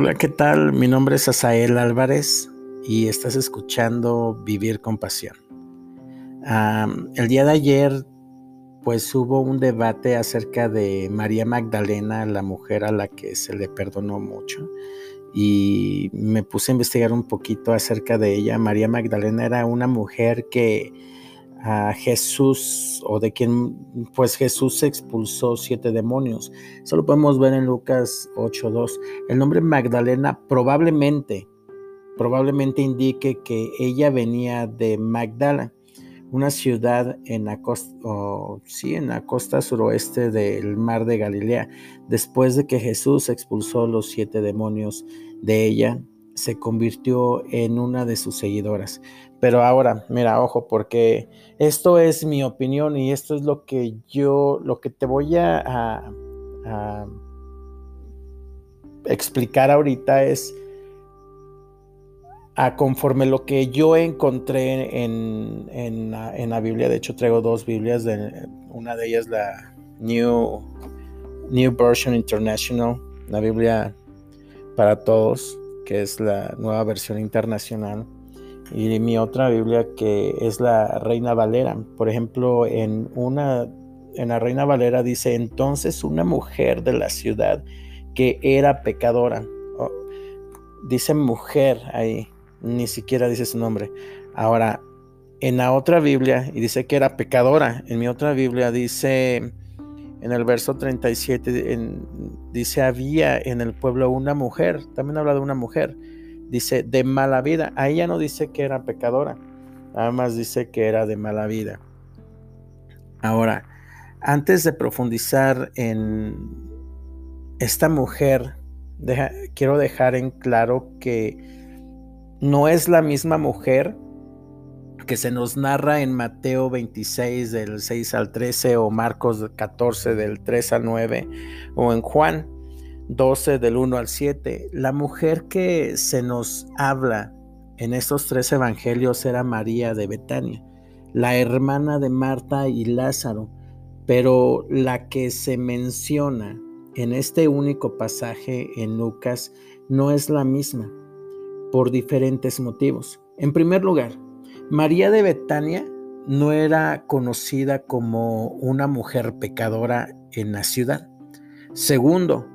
Hola, ¿qué tal? Mi nombre es Asael Álvarez y estás escuchando Vivir con Pasión. el día de ayer, pues hubo un debate acerca de María Magdalena, la mujer a la que se le perdonó mucho, y me puse a investigar un poquito acerca de ella. María Magdalena era una mujer que a Jesús o de quien pues Jesús expulsó siete demonios. Eso lo podemos ver en Lucas 8.2. El nombre Magdalena probablemente, probablemente indique que ella venía de Magdala, una ciudad en la costa, sí, en la costa suroeste del mar de Galilea, después de que Jesús expulsó los siete demonios de ella se convirtió en una de sus seguidoras. Pero ahora, mira, ojo, porque esto es mi opinión y esto es lo que yo, lo que te voy a, explicar ahorita es a conforme lo que yo encontré en, en, la Biblia. De hecho, traigo dos Biblias. Una de ellas la New, New Version International, la Biblia para todos que es la nueva versión internacional, y mi otra Biblia que es la Reina Valera. Por ejemplo, en una en la Reina Valera dice entonces una mujer de la ciudad que era pecadora. Dice mujer ahí, ni siquiera dice su nombre. Ahora, en la otra Biblia, y dice que era pecadora, en mi otra Biblia dice en el verso 37 dice, había en el pueblo una mujer, también habla de una mujer, dice, de mala vida. Ahí ya no dice que era pecadora, nada más dice que era de mala vida. Ahora, antes de profundizar en esta mujer, quiero dejar en claro que no es la misma mujer que se nos narra en Mateo 26 del 6 al 13 o Marcos 14 del 3 al 9 o en Juan 12 del 1 al 7. La mujer que se nos habla en estos tres evangelios era María de Betania, la hermana de Marta y Lázaro, pero la que se menciona en este único pasaje en Lucas no es la misma por diferentes motivos. En primer lugar, María de Betania no era conocida como una mujer pecadora en la ciudad. Segundo,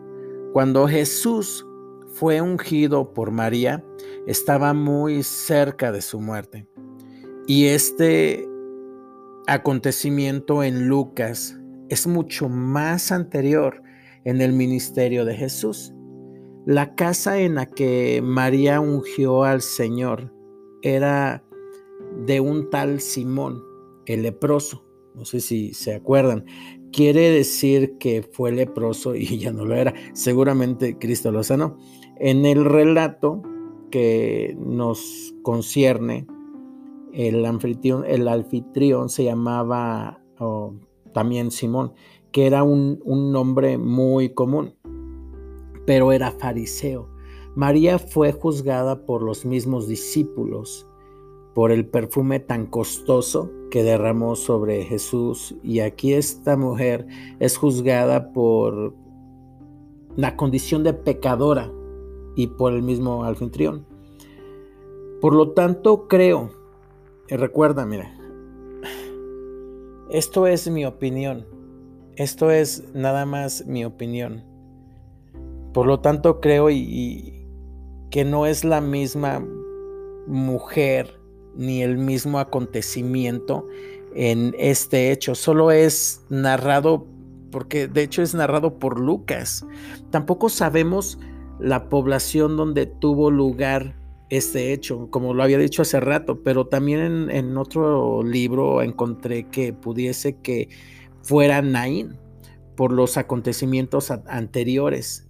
cuando Jesús fue ungido por María, estaba muy cerca de su muerte. Y este acontecimiento en Lucas es mucho más anterior en el ministerio de Jesús. La casa en la que María ungió al Señor era de un tal Simón, el leproso. No sé si se acuerdan. Quiere decir que fue leproso y ya no lo era. Seguramente Cristo lo sanó. En el relato que nos concierne, el anfitrión, el se llamaba también Simón, que era un nombre muy común, pero era fariseo. María fue juzgada por los mismos discípulos por el perfume tan costoso que derramó sobre Jesús. Y aquí esta mujer es juzgada por la condición de pecadora y por el mismo anfitrión. Por lo tanto, creo, y recuerda, mira, esto es mi opinión, esto es nada más mi opinión. Por lo tanto, creo y que no es la misma mujer ni el mismo acontecimiento en este hecho, solo es narrado, porque de hecho es narrado por Lucas. Tampoco sabemos la población donde tuvo lugar este hecho, como lo había dicho hace rato, pero también en, otro libro encontré que pudiese que fuera Naín por los acontecimientos anteriores.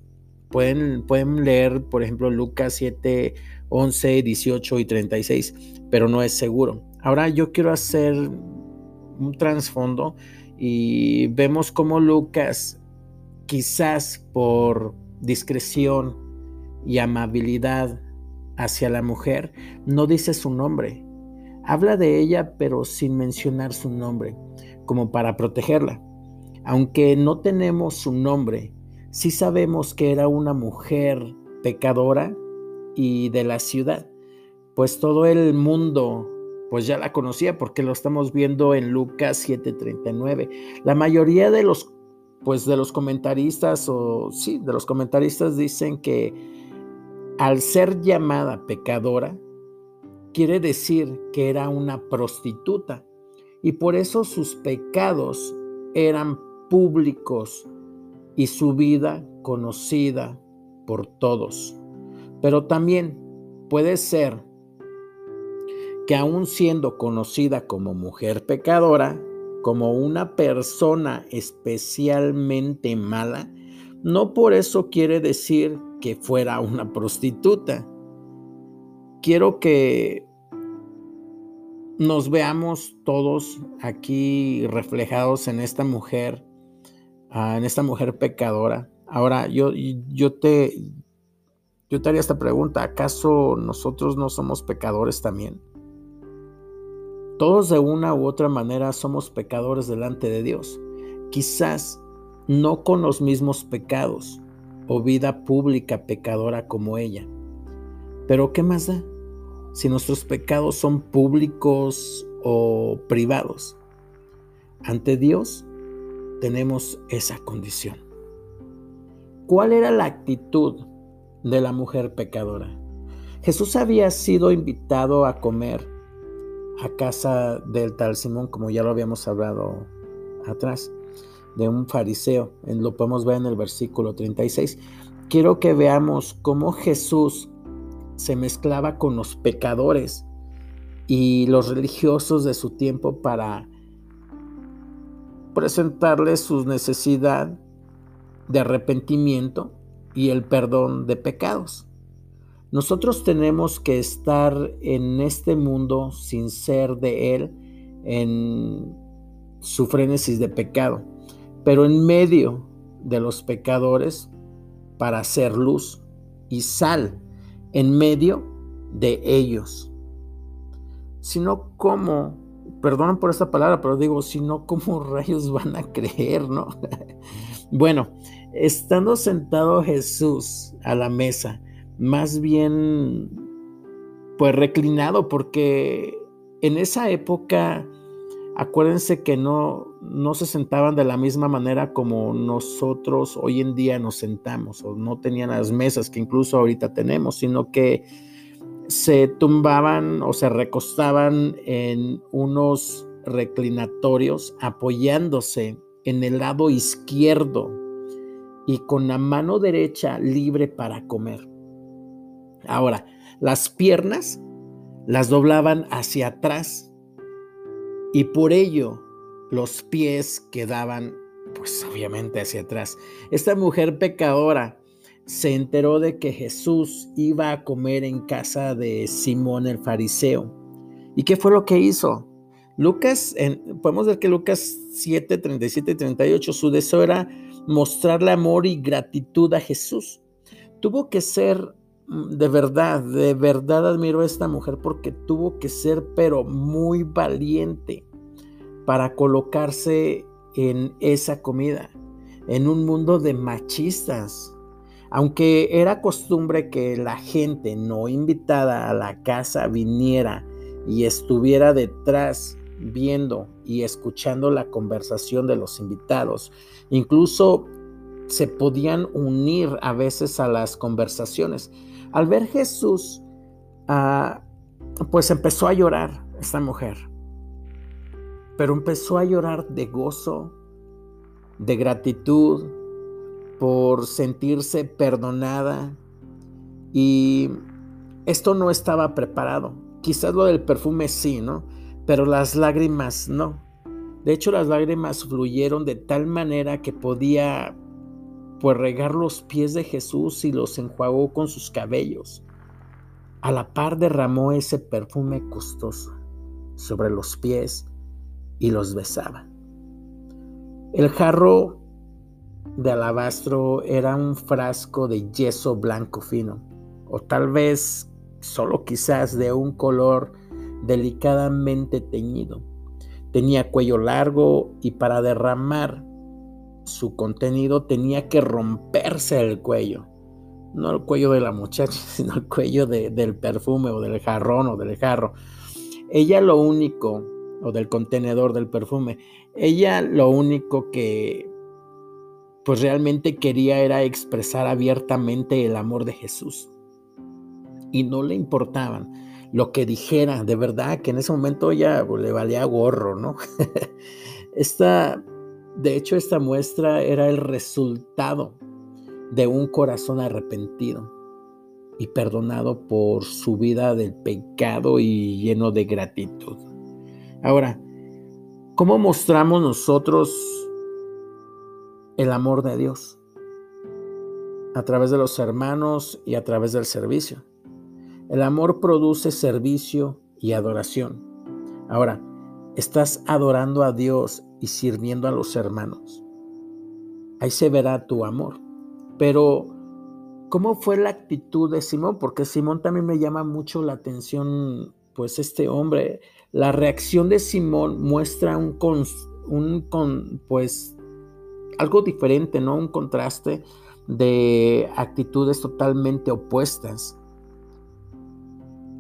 Pueden, pueden leer, por ejemplo, Lucas 7, 11, 18 y 36, pero no es seguro. Ahora yo quiero hacer un trasfondo y vemos cómo Lucas, quizás por discreción y amabilidad hacia la mujer, no dice su nombre. Habla de ella, pero sin mencionar su nombre, como para protegerla. Aunque no tenemos su nombre, sí sabemos que era una mujer pecadora y de la ciudad, pues todo el mundo pues ya la conocía porque lo estamos viendo en Lucas 7:39. La mayoría de los pues de los comentaristas o sí, de los comentaristas dicen que al ser llamada pecadora quiere decir que era una prostituta y por eso sus pecados eran públicos y su vida conocida por todos. Pero también puede ser que aún siendo conocida como mujer pecadora, como una persona especialmente mala, no por eso quiere decir que fuera una prostituta. Quiero que nos veamos todos aquí reflejados en esta mujer, en esta mujer pecadora. Ahora, yo, yo, te, yo te haría esta pregunta, ¿acaso nosotros no somos pecadores también? Todos de una u otra manera somos pecadores delante de Dios. Quizás no con los mismos pecados o vida pública pecadora como ella. Pero ¿qué más da? Si nuestros pecados son públicos o privados. Ante Dios tenemos esa condición. ¿Cuál era la actitud de la mujer pecadora? Jesús había sido invitado a comer a casa del tal Simón, como ya lo habíamos hablado atrás, de un fariseo. Lo podemos ver en el versículo 36. Quiero que veamos cómo Jesús se mezclaba con los pecadores y los religiosos de su tiempo para presentarles su necesidad de arrepentimiento y el perdón de pecados. Nosotros tenemos que estar en este mundo sin ser de Él en su frenesis de pecado, pero en medio de los pecadores para hacer luz y sal en medio de ellos. Sino como, perdonen por esta palabra, pero digo, si no, ¿cómo rayos van a creer, no? bueno, estando sentado Jesús a la mesa, más bien pues reclinado porque en esa época acuérdense que no, no se sentaban de la misma manera como nosotros hoy en día nos sentamos o no tenían las mesas que incluso ahorita tenemos, sino que se tumbaban o se recostaban en unos reclinatorios apoyándose en el lado izquierdo y con la mano derecha libre para comer. Ahora, las piernas las doblaban hacia atrás y por ello los pies quedaban pues obviamente hacia atrás. Esta mujer pecadora se enteró de que Jesús iba a comer en casa de Simón el fariseo. ¿Y qué fue lo que hizo? Lucas, podemos ver que Lucas 7, 37 y 38, su deseo era mostrarle amor y gratitud a Jesús. Tuvo que ser Mm, de verdad, de verdad admiro a esta mujer porque tuvo que ser pero muy valiente para colocarse en esa comida, en un mundo de machistas. Aunque era costumbre que la gente no invitada a la casa viniera y estuviera detrás viendo y escuchando la conversación de los invitados, incluso se podían unir a veces a las conversaciones. Al ver Jesús, ah, pues empezó a llorar esta mujer, pero empezó a llorar de gozo, de gratitud, por sentirse perdonada y esto no estaba preparado. Quizás lo del perfume sí, ¿no? Pero las lágrimas no. De hecho, las lágrimas fluyeron de tal manera que podía pues regar los pies de Jesús y los enjuagó con sus cabellos. A la par derramó ese perfume costoso sobre los pies y los besaba. El jarro de alabastro era un frasco de yeso blanco fino, o tal vez solo quizás de un color delicadamente teñido. Tenía cuello largo y para derramar su contenido tenía que romperse el cuello no el cuello de la muchacha, sino el cuello del perfume o del jarrón o del jarro. Ella lo único, o del contenedor del perfume, ella lo único que pues realmente quería era expresar abiertamente el amor de Jesús. Y no le importaban lo que dijera, de verdad que en ese momento ya le valía gorro, ¿no? esta, de hecho, esta muestra era el resultado de un corazón arrepentido y perdonado por su vida del pecado y lleno de gratitud. Ahora, ¿cómo mostramos nosotros el amor de Dios? A través de los hermanos y a través del servicio. El amor produce servicio y adoración. Ahora, ¿estás adorando a Dios y sirviendo a los hermanos? Ahí se verá tu amor. Pero, ¿cómo fue la actitud de Simón? Porque Simón también me llama mucho la atención, pues este hombre, la reacción de Simón muestra un, un pues, algo diferente, ¿no? Un contraste de actitudes totalmente opuestas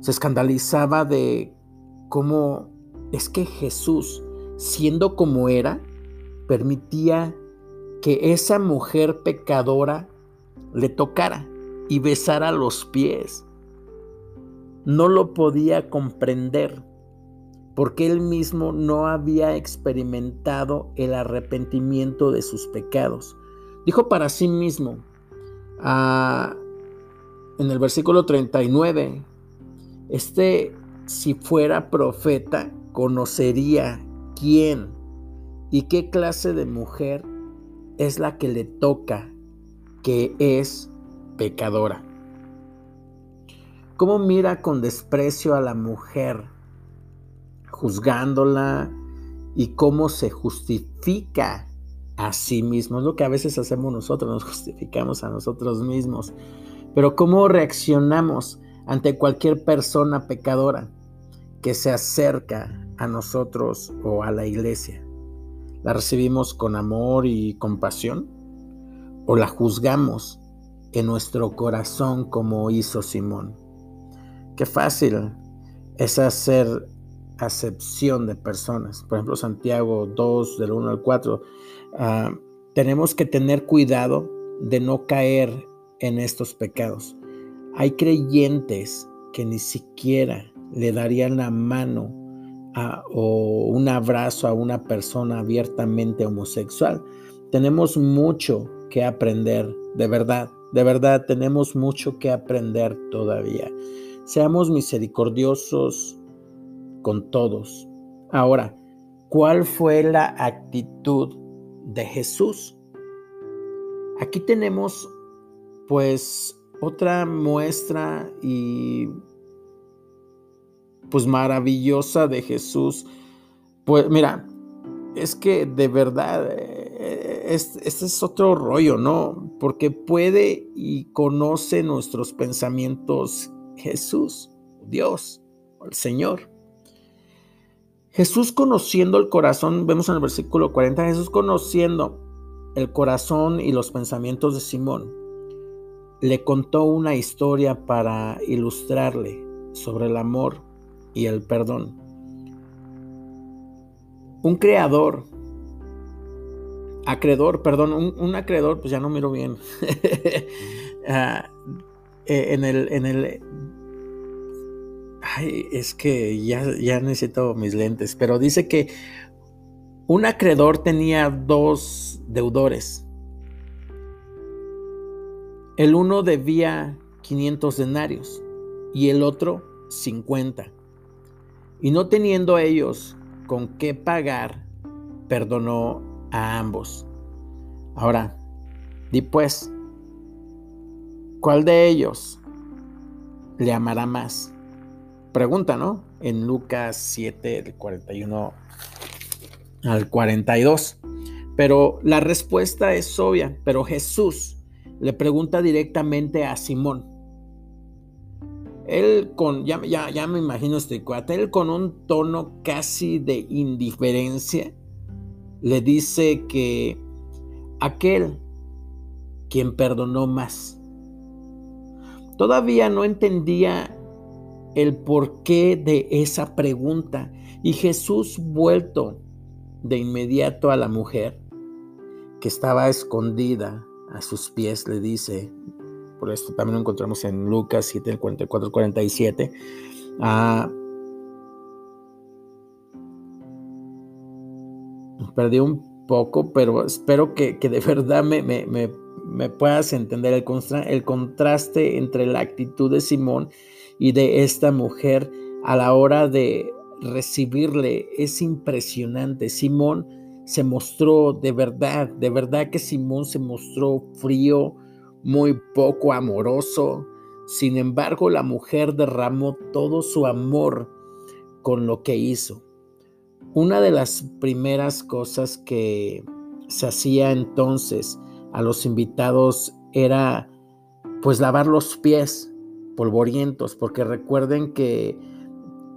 se escandalizaba de cómo es que Jesús, siendo como era, permitía que esa mujer pecadora le tocara y besara los pies. No lo podía comprender porque él mismo no había experimentado el arrepentimiento de sus pecados. Dijo para sí mismo ah, en el versículo 39, este, si fuera profeta, conocería quién y qué clase de mujer es la que le toca, que es pecadora. ¿Cómo mira con desprecio a la mujer, juzgándola y cómo se justifica a sí mismo? Es lo que a veces hacemos nosotros, nos justificamos a nosotros mismos. Pero ¿cómo reaccionamos ante cualquier persona pecadora que se acerca a nosotros o a la iglesia? ¿La recibimos con amor y compasión? ¿O la juzgamos en nuestro corazón como hizo Simón? Qué fácil es hacer acepción de personas. Por ejemplo, Santiago 2, del 1 al 4. Ah, tenemos que tener cuidado de no caer en estos pecados. Hay creyentes que ni siquiera le darían la mano o un abrazo a una persona abiertamente homosexual. Tenemos mucho que aprender, de verdad, de verdad tenemos mucho que aprender todavía. Seamos misericordiosos con todos. Ahora, ¿cuál fue la actitud de Jesús? Aquí tenemos pues otra muestra y pues maravillosa de Jesús. Pues mira, es que de verdad, eh, este es otro rollo, ¿no? Porque puede y conoce nuestros pensamientos Jesús, Dios, el Señor. Jesús conociendo el corazón, vemos en el versículo 40, Jesús conociendo el corazón y los pensamientos de Simón le contó una historia para ilustrarle sobre el amor y el perdón. Un creador, acreedor, perdón, un, acreedor, pues ya no miro bien. Ah, eh, en el, en el, ay, es que ya, ya necesito mis lentes, pero dice que un acreedor tenía dos deudores el uno debía 500 denarios y el otro 50. Y no teniendo ellos con qué pagar, perdonó a ambos. Ahora, di pues, ¿cuál de ellos le amará más? Pregunta, ¿no? En Lucas 7, del 41 al 42. Pero la respuesta es obvia, pero Jesús le pregunta directamente a Simón. Él con, ya, ya, me imagino este cuate, él con un tono casi de indiferencia le dice que aquel quien perdonó más. Todavía no entendía el porqué de esa pregunta. Y Jesús vuelto de inmediato a la mujer que estaba escondida a sus pies le dice, por esto también lo encontramos en Lucas 7, 44, 47, perdí un poco, pero espero que, de verdad me, me, puedas entender el, el contraste entre la actitud de Simón y de esta mujer a la hora de recibirle. Es impresionante. Simón se mostró de verdad, de verdad que Simón se mostró frío, muy poco amoroso. Sin embargo, la mujer derramó todo su amor con lo que hizo. Una de las primeras cosas que se hacía entonces a los invitados era pues lavar los pies polvorientos, porque recuerden que,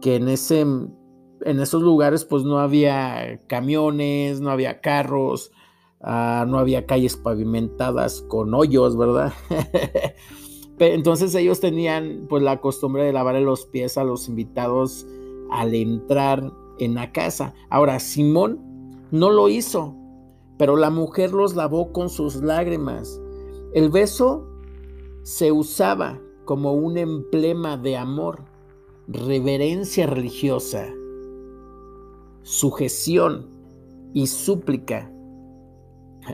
que en, ese, en esos lugares pues no había camiones, no había carros, ah, no había calles pavimentadas con hoyos, ¿verdad? Entonces ellos tenían pues la costumbre de lavarle los pies a los invitados al entrar en la casa. Ahora, Simón no lo hizo, pero la mujer los lavó con sus lágrimas. El beso se usaba como un emblema de amor, reverencia religiosa, sujeción y súplica.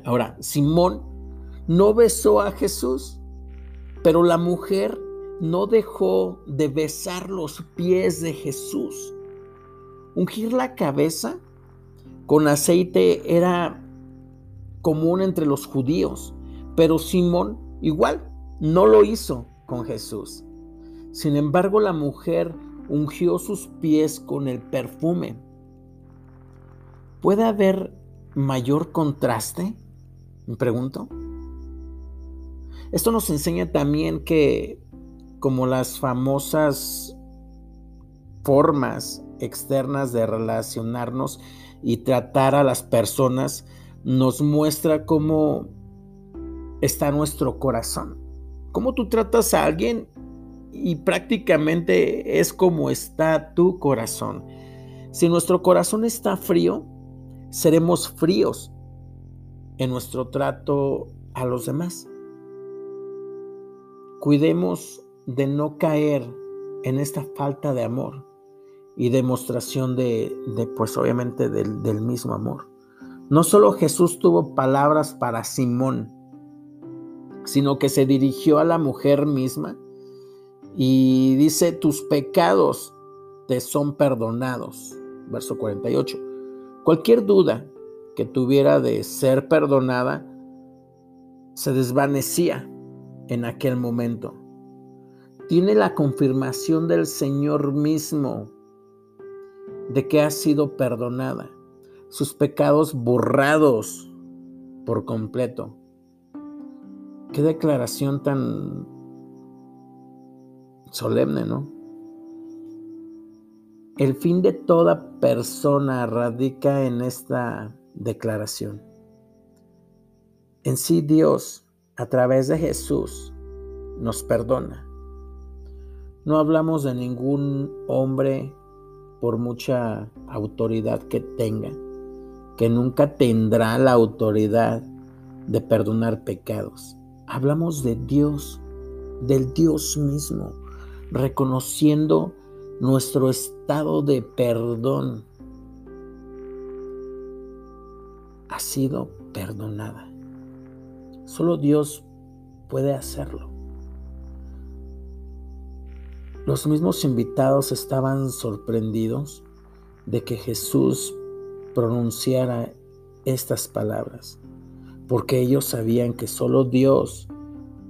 Ahora, Simón no besó a Jesús, pero la mujer no dejó de besar los pies de Jesús. Ungir la cabeza con aceite era común entre los judíos, pero Simón igual no lo hizo Jesús. Sin embargo, la mujer ungió sus pies con el perfume. ¿Puede haber mayor contraste? Me pregunto. Esto nos enseña también que como las famosas formas externas de relacionarnos y tratar a las personas nos muestra cómo está nuestro corazón. Cómo tú tratas a alguien y prácticamente es como está tu corazón. Si nuestro corazón está frío, seremos fríos en nuestro trato a los demás. Cuidemos de no caer en esta falta de amor y demostración de, pues obviamente del, del mismo amor. No solo Jesús tuvo palabras para Simón, sino que se dirigió a la mujer misma y dice, tus pecados te son perdonados. Verso 48. Cualquier duda que tuviera de ser perdonada se desvanecía en aquel momento. Tiene la confirmación del Señor mismo de que ha sido perdonada, sus pecados borrados por completo. Qué declaración tan solemne, ¿no? El fin de toda persona radica en esta declaración. En sí Dios, a través de Jesús, nos perdona. No hablamos de ningún hombre por mucha autoridad que tenga, que nunca tendrá la autoridad de perdonar pecados. Hablamos de Dios, del Dios mismo, reconociendo nuestro estado de perdón. Ha sido perdonada. Solo Dios puede hacerlo. Los mismos invitados estaban sorprendidos de que Jesús pronunciara estas palabras, porque ellos sabían que solo Dios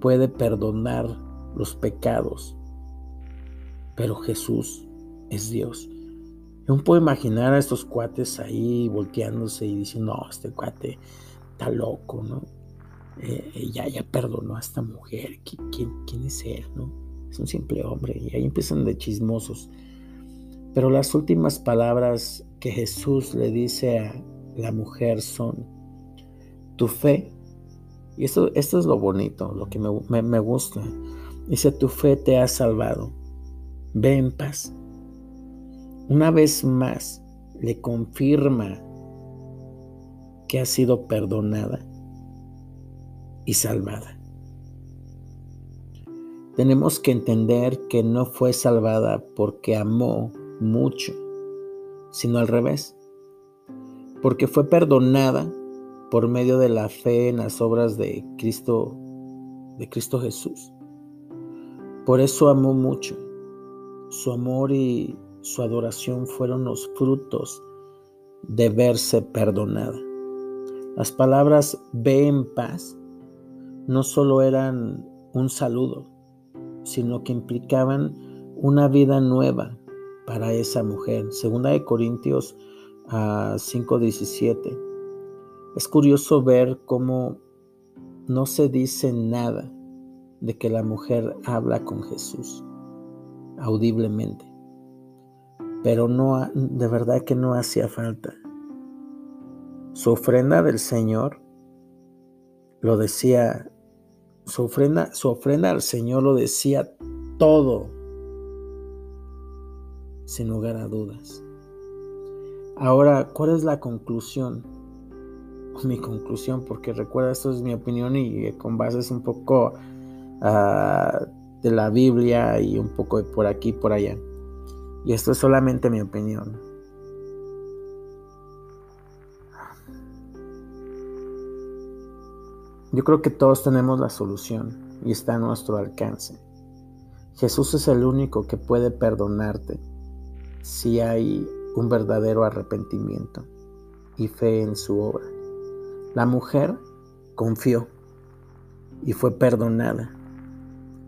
puede perdonar los pecados, pero Jesús es Dios. Yo puedo imaginar a estos cuates ahí volteándose y diciendo, no, este cuate está loco, ¿no? Eh, ya, ya perdonó a esta mujer, ¿Quién, quién es él, no? es un simple hombre. Y ahí empiezan de chismosos. Pero las últimas palabras que Jesús le dice a la mujer son, tu fe, y esto, esto es lo bonito, lo que me, me gusta, Dice, tu fe te ha salvado. Ve en paz. Una vez más le confirma que ha sido perdonada y salvada. Tenemos que entender que no fue salvada porque amó mucho, sino al revés, porque fue perdonada por medio de la fe en las obras de Cristo, de Cristo Jesús. Por eso amó mucho. Su amor y su adoración fueron los frutos de verse perdonada. Las palabras ve en paz no solo eran un saludo, sino que implicaban una vida nueva para esa mujer. Segunda de Corintios 5:17. Es curioso ver cómo no se dice nada de que la mujer habla con Jesús audiblemente. Pero no de verdad que no hacía falta. Su ofrenda del Señor lo decía su ofrenda, su ofrenda al Señor lo decía todo, sin lugar a dudas. Ahora, ¿cuál es la conclusión? Mi conclusión, porque recuerda, esto es mi opinión y con bases un poco ah, de la Biblia y un poco de por aquí por allá. Y esto es solamente mi opinión. Yo creo que todos tenemos la solución y está a nuestro alcance. Jesús es el único que puede perdonarte si hay un verdadero arrepentimiento y fe en su obra. La mujer confió y fue perdonada.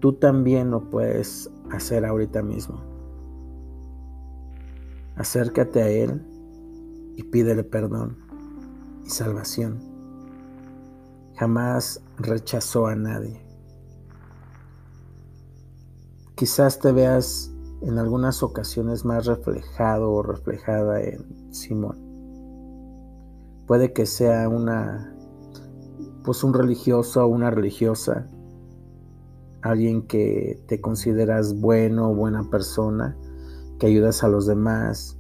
Tú también lo puedes hacer ahorita mismo. Acércate a Él y pídele perdón y salvación. Jamás rechazó a nadie. Quizás te veas en algunas ocasiones más reflejado o reflejada en Simón. Puede que sea una pues un religioso o una religiosa, alguien que te consideras bueno o buena persona, que ayudas a los demás,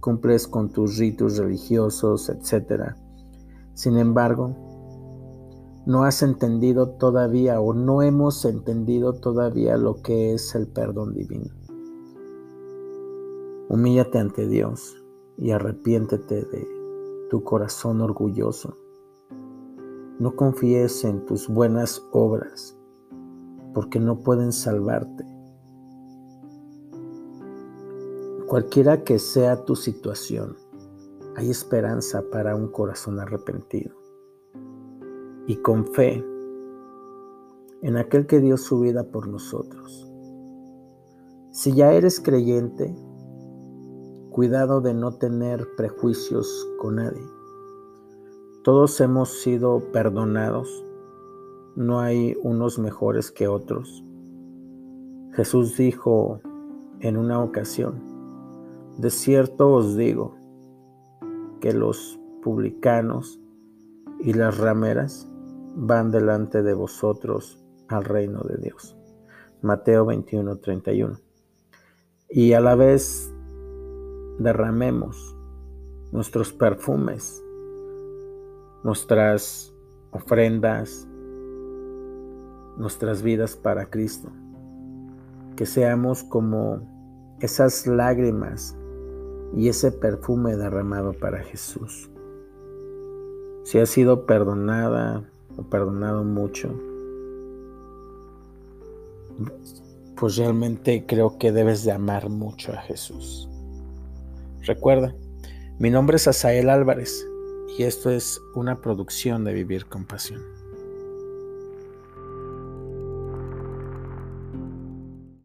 cumples con tus ritos religiosos, etc. Sin embargo, no has entendido todavía o no hemos entendido todavía lo que es el perdón divino. Humíllate ante Dios y arrepiéntete de tu corazón orgulloso. No confíes en tus buenas obras porque no pueden salvarte. Cualquiera que sea tu situación, hay esperanza para un corazón arrepentido y con fe en aquel que dio su vida por nosotros. Si ya eres creyente, cuidado de no tener prejuicios con nadie. Todos hemos sido perdonados, no hay unos mejores que otros. Jesús dijo en una ocasión, de cierto os digo que los publicanos y las rameras van delante de vosotros al reino de Dios. Mateo 21, 31. Y a la vez derramemos nuestros perfumes, nuestras ofrendas, nuestras vidas para Cristo. Que seamos como esas lágrimas y ese perfume derramado para Jesús. Si has sido perdonada, o perdonado mucho, pues realmente creo que debes de amar mucho a Jesús. Recuerda, mi nombre es Asael Álvarez y esto es una producción de Vivir con Pasión.